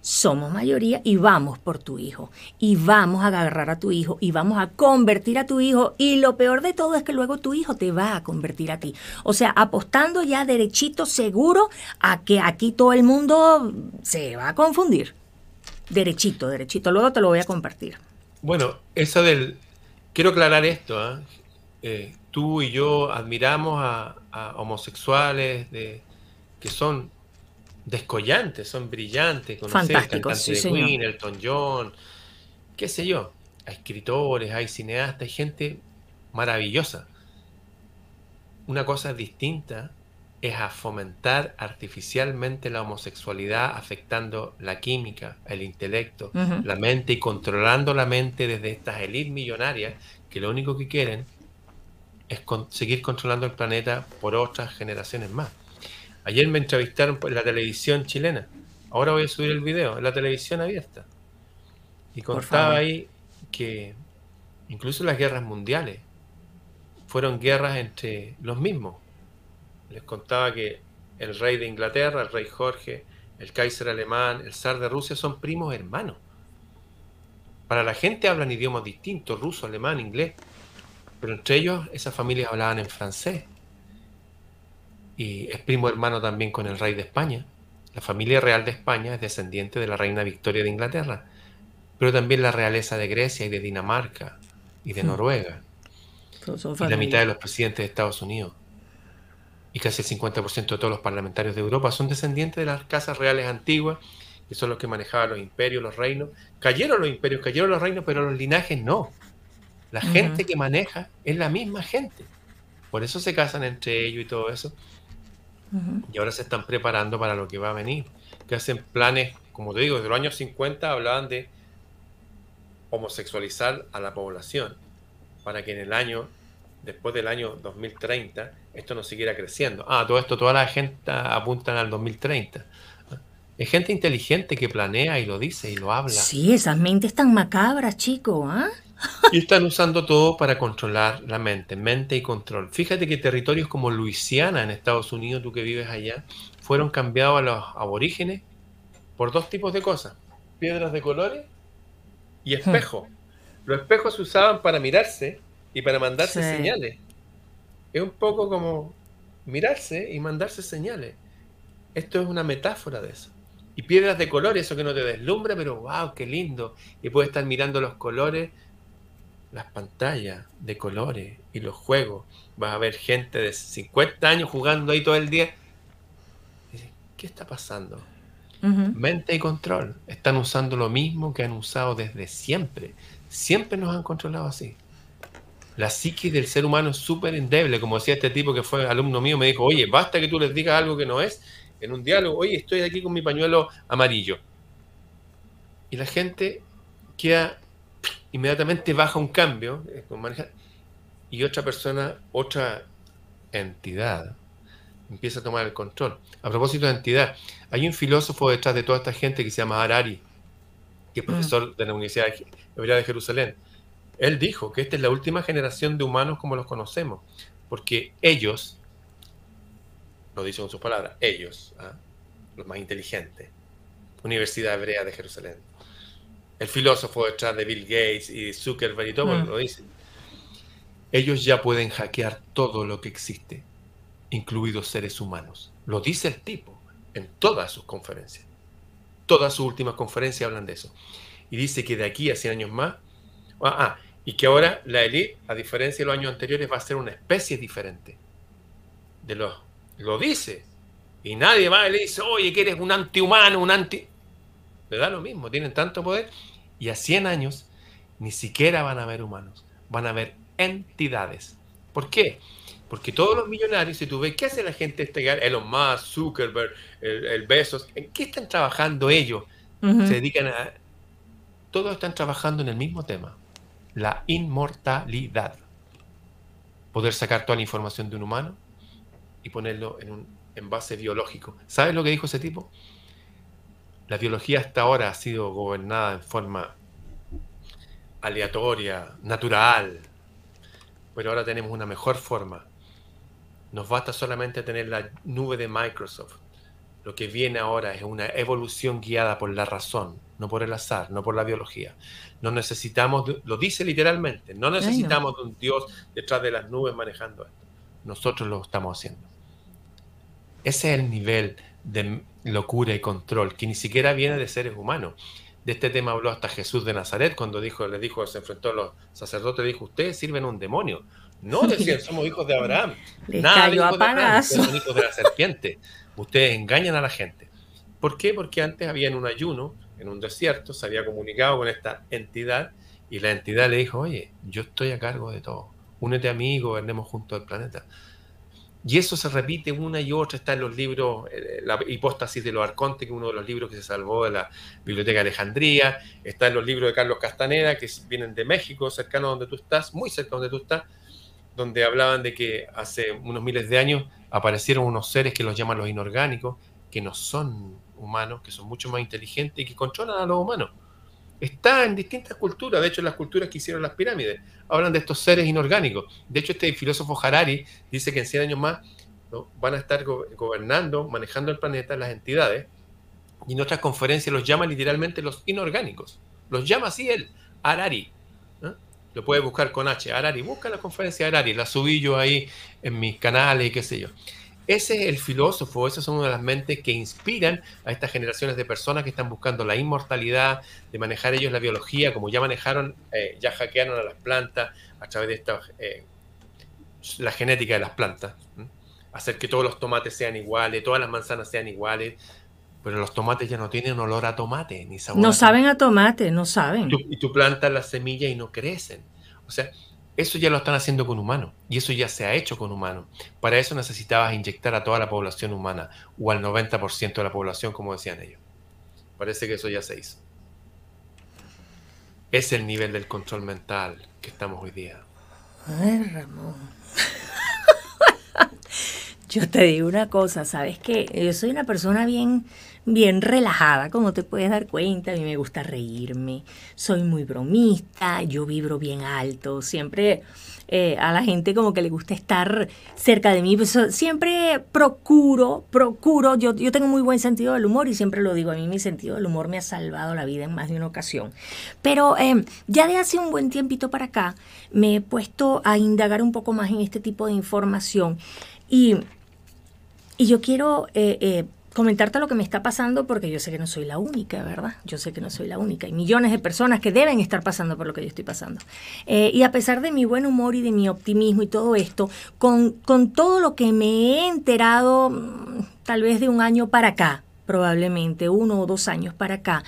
somos mayoría y vamos por tu hijo. Y vamos a agarrar a tu hijo y vamos a convertir a tu hijo. Y lo peor de todo es que luego tu hijo te va a convertir a ti. O sea, apostando ya derechito, seguro, a que aquí todo el mundo se va a confundir. Derechito, derechito. Luego te lo voy a compartir. Bueno, eso del... Quiero aclarar esto. ¿ah? Eh, tú y yo admiramos a, homosexuales de, que son descollantes, son brillantes, Fantásticos, sí, de Queen, Elton John, qué sé yo, hay escritores, hay cineastas, hay gente maravillosa. Una cosa distinta es a fomentar artificialmente la homosexualidad afectando la química, el intelecto, la mente y controlando la mente desde estas élites millonarias que lo único que quieren es seguir controlando el planeta por otras generaciones más. Ayer me entrevistaron por la televisión chilena. Ahora voy a subir el video en la televisión abierta. Y contaba ahí que incluso las guerras mundiales fueron guerras entre los mismos. Les contaba que el rey de Inglaterra, el rey Jorge, el Kaiser alemán, el zar de Rusia son primos hermanos. Para la gente hablan idiomas distintos, ruso, alemán, inglés, pero entre ellos esas familias hablaban en francés y es primo hermano también con el rey de España. La familia real de España es descendiente de la reina Victoria de Inglaterra, pero también la realeza de Grecia y de Dinamarca y de hmm. Noruega. Y la mitad de los presidentes de Estados Unidos y casi el 50% de todos los parlamentarios de Europa son descendientes de las casas reales antiguas, que son los que manejaban los imperios, los reinos. Cayeron los imperios, cayeron los reinos, pero los linajes no. La gente que maneja es la misma gente. Por eso se casan entre ellos y todo eso. Y ahora se están preparando para lo que va a venir. Que hacen planes, como te digo, desde los años 50 hablaban de homosexualizar a la población para que en el año, después del año 2030, esto no siguiera creciendo. Ah, todo esto, toda la gente apuntan al 2030. Es gente inteligente que planea y lo dice y lo habla. Sí, esas mentes tan macabras, chico, ¿ah? Y están usando todo para controlar la mente, mente y control. Fíjate que territorios como Luisiana en Estados Unidos, tú que vives allá, fueron cambiados a los aborígenes por dos tipos de cosas, piedras de colores y espejos. Los espejos se usaban para mirarse y para mandarse señales. Es un poco como mirarse y mandarse señales. Esto es una metáfora de eso. Y piedras de colores, eso que no te deslumbra, pero wow, qué lindo. Y puedes estar mirando los colores las pantallas de colores y los juegos. Vas a ver gente de 50 años jugando ahí todo el día. ¿Qué está pasando? Mente y control. Están usando lo mismo que han usado desde siempre. Siempre nos han controlado así. La psique del ser humano es súper endeble. Como decía este tipo que fue alumno mío, me dijo, oye, basta que tú les digas algo que no es en un diálogo. Oye, estoy aquí con mi pañuelo amarillo. Y la gente queda inmediatamente baja un cambio y otra persona, otra entidad empieza a tomar el control. A propósito de entidad, hay un filósofo detrás de toda esta gente que se llama Harari, que es mm. profesor de la Universidad Hebrea de Jerusalén. Él dijo que esta es la última generación de humanos como los conocemos, porque ellos, lo dice con sus palabras, ellos, ¿ah? los más inteligentes, Universidad Hebrea de Jerusalén, el filósofo detrás de Bill Gates y Zuckerberg y todo, mm. lo dice. Ellos ya pueden hackear todo lo que existe, incluidos seres humanos. Lo dice el tipo en todas sus conferencias. Todas sus últimas conferencias hablan de eso. Y dice que de aquí a 100 años más, ah, ah, y que ahora la élite, a diferencia de los años anteriores, va a ser una especie diferente. De los, lo dice. Y nadie va y le dice, oye, que eres un antihumano, un anti... Le da lo mismo, tienen tanto poder y a 100 años ni siquiera van a haber humanos, van a haber entidades. ¿Por qué? Porque todos los millonarios, si tú ves, ¿qué hace la gente este Elon Musk, Zuckerberg, el, el Bezos? ¿En qué están trabajando ellos? Se dedican a... Todos están trabajando en el mismo tema, la inmortalidad. Poder sacar toda la información de un humano y ponerlo en un envase biológico. ¿Sabes lo que dijo ese tipo? La biología hasta ahora ha sido gobernada en forma aleatoria, natural, pero ahora tenemos una mejor forma. Nos basta solamente tener la nube de Microsoft. Lo que viene ahora es una evolución guiada por la razón, no por el azar, no por la biología. No necesitamos, lo dice literalmente, no necesitamos de un Dios detrás de las nubes manejando esto. Nosotros lo estamos haciendo. Ese es el nivel de locura y control, que ni siquiera viene de seres humanos. De este tema habló hasta Jesús de Nazaret cuando dijo, le dijo, se enfrentó a los sacerdotes, dijo, ustedes sirven un demonio. No <laughs> decían, somos hijos de Abraham. Nada de hijos de son hijos de la serpiente. Ustedes engañan a la gente. ¿Por qué? Porque antes había en un ayuno, en un desierto, se había comunicado con esta entidad y la entidad le dijo, oye, yo estoy a cargo de todo. Únete a mí y gobernemos junto al planeta. Y eso se repite una y otra, está en los libros, eh, la hipóstasis de los arcontes, que es uno de los libros que se salvó de la Biblioteca de Alejandría, está en los libros de Carlos Castaneda, que vienen de México, cercano a donde tú estás, muy cerca donde tú estás, donde hablaban de que hace unos miles de años aparecieron unos seres que los llaman los inorgánicos, que no son humanos, que son mucho más inteligentes y que controlan a los humanos. Está en distintas culturas, de hecho las culturas que hicieron las pirámides, hablan de estos seres inorgánicos. De hecho este filósofo Harari dice que en 100 años más van a estar gobernando, manejando el planeta, las entidades, y en otras conferencias los llama literalmente los inorgánicos. Los llama así él, Harari. Lo puedes buscar con H, Harari. Busca la conferencia de Harari, la subí yo ahí en mis canales y qué sé yo. Ese es el filósofo, esas son una de las mentes que inspiran a estas generaciones de personas que están buscando la inmortalidad, de manejar ellos la biología, como ya manejaron, eh, ya hackearon a las plantas a través de esta, eh, la genética de las plantas, hacer que todos los tomates sean iguales, todas las manzanas sean iguales, pero los tomates ya no tienen olor a tomate, ni sabor. No saben a tomate, no saben. Y tú, y tú plantas las semillas y no crecen. O sea, eso ya lo están haciendo con humanos y eso ya se ha hecho con humanos. Para eso necesitabas inyectar a toda la población humana o al 90% de la población, como decían ellos. Parece que eso ya se hizo. Es el nivel del control mental que estamos hoy día. Ay, Ramón. <laughs> Yo te digo una cosa, ¿sabes qué? Yo soy una persona bien bien relajada, como te puedes dar cuenta. A mí me gusta reírme, soy muy bromista, yo vibro bien alto, siempre eh, a la gente como que le gusta estar cerca de mí. Pues, siempre procuro, procuro, yo, yo tengo muy buen sentido del humor y siempre lo digo, a mí mi sentido del humor me ha salvado la vida en más de una ocasión. Pero em, ya de hace un buen tiempito para acá me he puesto a indagar un poco más en este tipo de información y, y yo quiero... Eh, eh, comentarte lo que me está pasando porque yo sé que no soy la única, ¿verdad? Yo sé que no soy la única. Hay millones de personas que deben estar pasando por lo que yo estoy pasando. Eh, y a pesar de mi buen humor y de mi optimismo y todo esto, con, con todo lo que me he enterado mm, tal vez de un año para acá, probablemente uno o dos años para acá,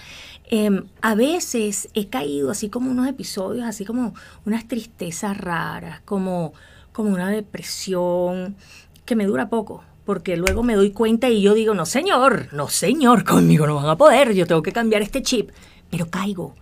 em, a veces he caído así como unos episodios, así como unas tristezas raras, como, como una depresión que me dura poco porque luego me doy cuenta y yo digo, no señor, no señor, conmigo no van a poder, yo tengo que cambiar este chip, pero caigo,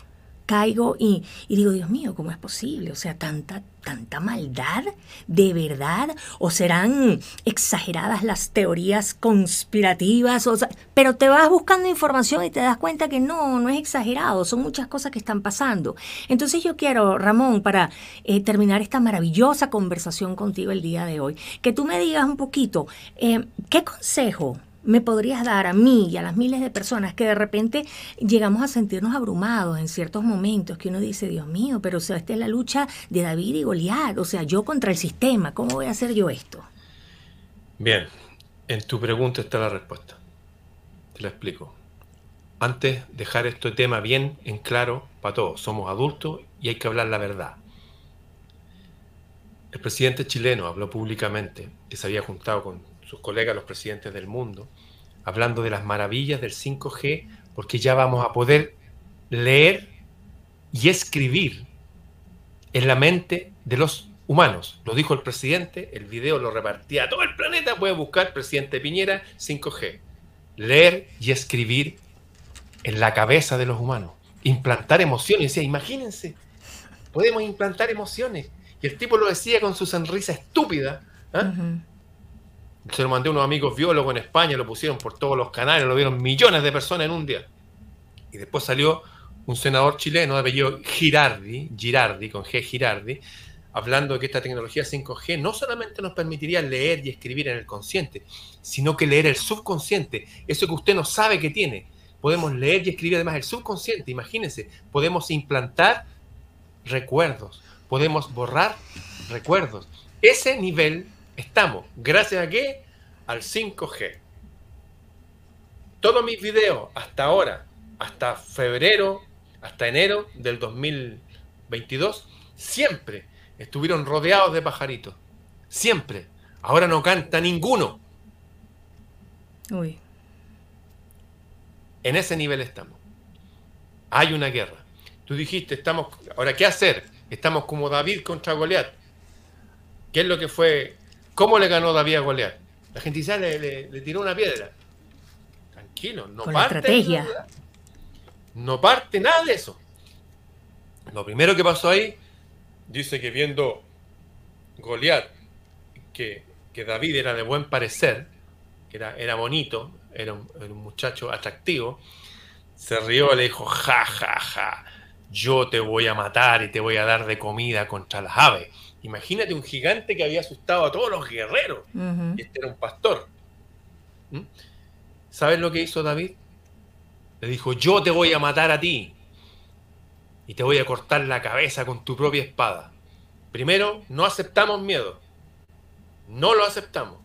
caigo y, digo, Dios mío, ¿cómo es posible? O sea, tanta, tanta maldad, ¿de verdad? ¿O serán exageradas las teorías conspirativas? O pero te vas buscando información y te das cuenta que no, no es exagerado, son muchas cosas que están pasando. Entonces yo quiero, Ramón, para eh, terminar esta maravillosa conversación contigo el día de hoy, que tú me digas un poquito, eh, ¿qué consejo? Me podrías dar a mí y a las miles de personas que de repente llegamos a sentirnos abrumados en ciertos momentos, que uno dice, Dios mío, pero o esta es la lucha de David y Goliat, o sea, yo contra el sistema, ¿cómo voy a hacer yo esto? Bien, en tu pregunta está la respuesta. Te la explico. Antes, dejar este tema bien en claro para todos. Somos adultos y hay que hablar la verdad. El presidente chileno habló públicamente que se había juntado con sus colegas, los presidentes del mundo, hablando de las maravillas del 5G, porque ya vamos a poder leer y escribir en la mente de los humanos. Lo dijo el presidente, el video lo repartía a todo el planeta, puede buscar presidente Piñera 5G. Leer y escribir en la cabeza de los humanos. Implantar emociones. imagínense, podemos implantar emociones. Y el tipo lo decía con su sonrisa estúpida. ¿ah? Se lo mandé a unos amigos biólogos en España, lo pusieron por todos los canales, lo vieron millones de personas en un día. Y después salió un senador chileno de apellido Girardi, Girardi, con G Girardi, hablando de que esta tecnología 5G no solamente nos permitiría leer y escribir en el consciente, sino que leer el subconsciente, eso que usted no sabe que tiene. Podemos leer y escribir además el subconsciente, imagínense, podemos implantar recuerdos, podemos borrar recuerdos. Ese nivel Estamos, gracias a qué? Al 5G. Todos mis videos hasta ahora, hasta febrero, hasta enero del 2022, siempre estuvieron rodeados de pajaritos. Siempre. Ahora no canta ninguno. Uy. En ese nivel estamos. Hay una guerra. Tú dijiste, estamos. Ahora, ¿qué hacer? Estamos como David contra Goliat. ¿Qué es lo que fue ¿Cómo le ganó David a Goliat? La gente dice, ah, le, tiró una piedra. Tranquilo, no parte. Estrategia. no parte nada de eso. Lo primero que pasó ahí, dice que viendo Goliat, que, David era de buen parecer, que era, era bonito, era un, era un, muchacho atractivo, se rió y le dijo, ja, ja, ja, yo te voy a matar y te voy a dar de comida contra las aves. Imagínate un gigante que había asustado a todos los guerreros. Este era un pastor. ¿Mm? ¿Sabes lo que hizo David? Le dijo, yo te voy a matar a ti. Y te voy a cortar la cabeza con tu propia espada. Primero, no aceptamos miedo. No lo aceptamos.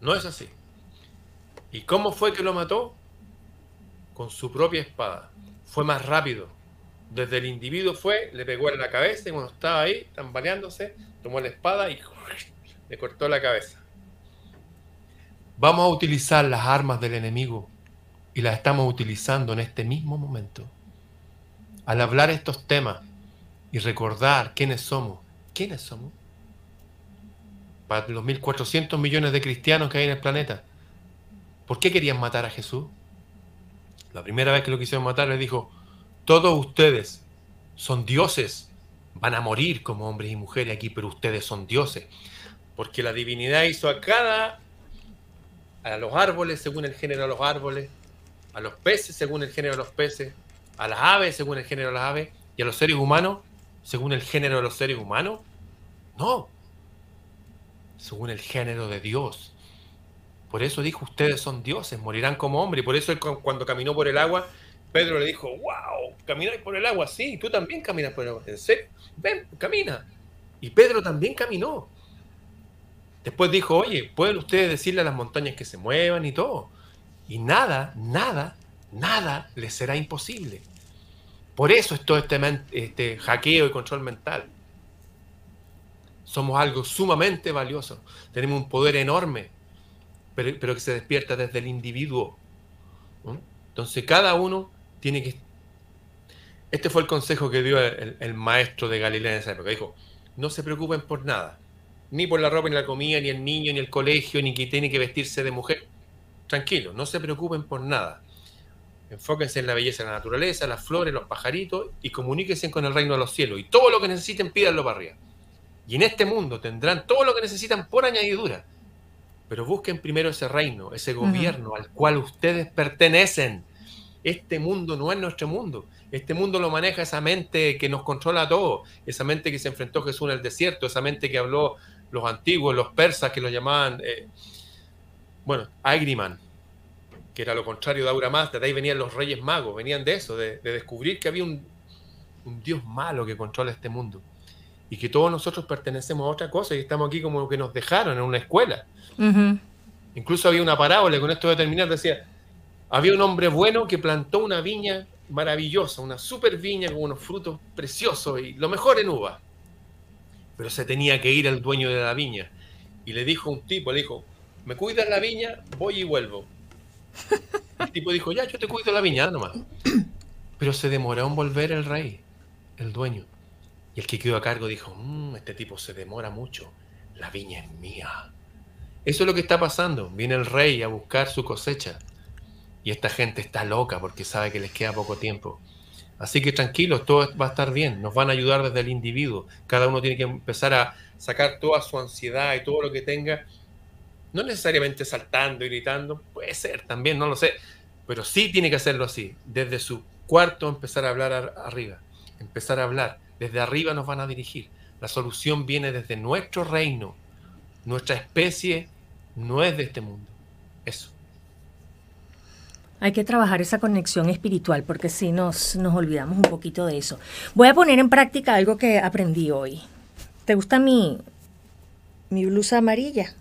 No es así. ¿Y cómo fue que lo mató? Con su propia espada. Fue más rápido, desde el individuo fue, le pegó en la cabeza y cuando estaba ahí, tambaleándose, tomó la espada y <laughs> le cortó la cabeza. Vamos a utilizar las armas del enemigo y las estamos utilizando en este mismo momento. Al hablar estos temas y recordar quiénes somos, quiénes somos, para los 1.400 millones de cristianos que hay en el planeta, ¿por qué querían matar a Jesús? La primera vez que lo quisieron matar le dijo, todos ustedes son dioses, van a morir como hombres y mujeres aquí, pero ustedes son dioses. Porque la divinidad hizo a cada, a los árboles según el género de los árboles, a los peces según el género de los peces, a las aves según el género de las aves, y a los seres humanos según el género de los seres humanos. No, según el género de Dios. Por eso dijo, ustedes son dioses, morirán como hombres. Y por eso cuando caminó por el agua, Pedro le dijo, wow, camináis por el agua, sí, tú también caminas por el agua. ¿En serio? Ven, camina. Y Pedro también caminó. Después dijo, oye, ¿pueden ustedes decirle a las montañas que se muevan y todo? Y nada, nada, nada les será imposible. Por eso es todo este, este hackeo y control mental. Somos algo sumamente valioso. Tenemos un poder enorme, pero, que se despierta desde el individuo. Entonces cada uno tiene que... Este fue el consejo que dio el, maestro de Galilea en esa época. Dijo, no se preocupen por nada. Ni por la ropa, ni la comida, ni el niño, ni el colegio, ni que tiene que vestirse de mujer. Tranquilo, no se preocupen por nada. Enfóquense en la belleza de la naturaleza, las flores, los pajaritos y comuníquense con el reino de los cielos. Y todo lo que necesiten, pídanlo para arriba. Y en este mundo tendrán todo lo que necesitan por añadidura. Pero busquen primero ese reino, ese gobierno al cual ustedes pertenecen. Este mundo no es nuestro mundo. Este mundo lo maneja esa mente que nos controla a todos. Esa mente que se enfrentó Jesús en el desierto. Esa mente que habló los antiguos, los persas que lo llamaban, eh, bueno, Agriman que era lo contrario de Aura Mazda, de ahí venían los reyes magos, venían de eso, de, descubrir que había un, Dios malo que controla este mundo y que todos nosotros pertenecemos a otra cosa y estamos aquí como que nos dejaron en una escuela. Incluso había una parábola, con esto voy a terminar, decía, había un hombre bueno que plantó una viña maravillosa, una super viña con unos frutos preciosos y lo mejor en uva. Pero se tenía que ir al dueño de la viña y le dijo un tipo, le dijo, me cuidas la viña, voy y vuelvo. El tipo dijo, ya, yo te cuido la viña nomás. Pero se demoró en volver el rey, el dueño. Y el que quedó a cargo dijo, mmm, este tipo se demora mucho, la viña es mía. Eso es lo que está pasando. Viene el rey a buscar su cosecha. Y esta gente está loca porque sabe que les queda poco tiempo. Así que tranquilos, todo va a estar bien. Nos van a ayudar desde el individuo. Cada uno tiene que empezar a sacar toda su ansiedad y todo lo que tenga no necesariamente saltando y gritando, puede ser también, no lo sé, pero sí tiene que hacerlo así, desde su cuarto empezar a hablar arriba, empezar a hablar, desde arriba nos van a dirigir. La solución viene desde nuestro reino, nuestra especie no es de este mundo, eso. Hay que trabajar esa conexión espiritual porque si nos, nos olvidamos un poquito de eso. Voy a poner en práctica algo que aprendí hoy. ¿Te gusta mi, mi blusa amarilla?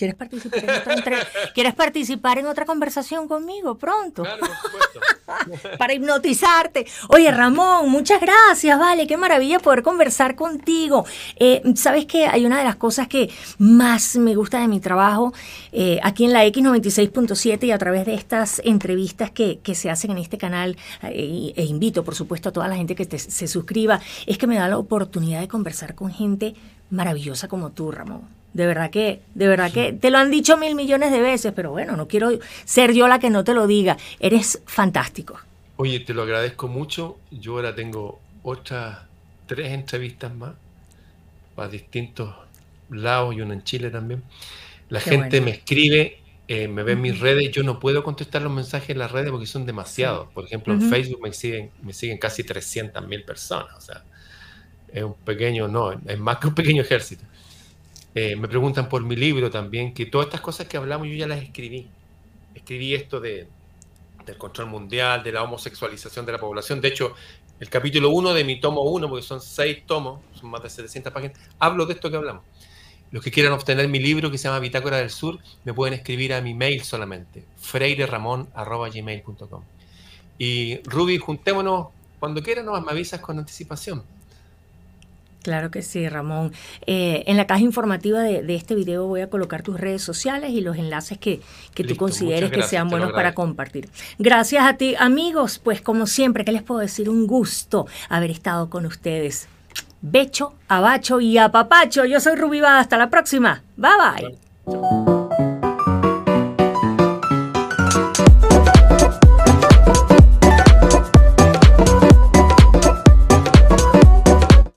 ¿Quieres participar en otra, <laughs> ¿Quieres participar en otra conversación conmigo pronto? Claro, por supuesto. <laughs> Para hipnotizarte. Oye, Ramón, muchas gracias, vale, qué maravilla poder conversar contigo. Eh, Sabes que hay una de las cosas que más me gusta de mi trabajo eh, aquí en la X96.7 y a través de estas entrevistas que, se hacen en este canal, eh, e invito por supuesto a toda la gente que se suscriba, es que me da la oportunidad de conversar con gente maravillosa como tú, Ramón. De verdad que, de verdad que te lo han dicho mil millones de veces, pero bueno, no quiero ser yo la que no te lo diga. Eres fantástico. Oye, te lo agradezco mucho. Yo ahora tengo otras tres entrevistas más para distintos lados y una en Chile también. La gente me escribe, eh, me ve en mis redes. Yo no puedo contestar los mensajes en las redes porque son demasiados. Por ejemplo, en Facebook me siguen, me siguen casi 300 mil personas. O sea, es un pequeño, no, es más que un pequeño ejército. Eh, me preguntan por mi libro también, que todas estas cosas que hablamos yo ya las escribí. Escribí esto de, del control mundial, de la homosexualización de la población. De hecho, el capítulo 1 de mi tomo 1, porque son seis tomos, son más de 700 páginas, hablo de esto que hablamos. Los que quieran obtener mi libro que se llama Bitácora del Sur, me pueden escribir a mi mail solamente, freireramon.gmail.com. Y Ruby, juntémonos cuando quieran, nomás me avisas con anticipación. Claro que sí, Ramón. Eh, en la caja informativa de, este video voy a colocar tus redes sociales y los enlaces que, tú consideres que sean buenos para compartir. Gracias a ti, amigos. Pues como siempre, ¿qué les puedo decir? Un gusto haber estado con ustedes. Becho, abacho y apapacho. Yo soy Rubí Hasta la próxima. Bye bye.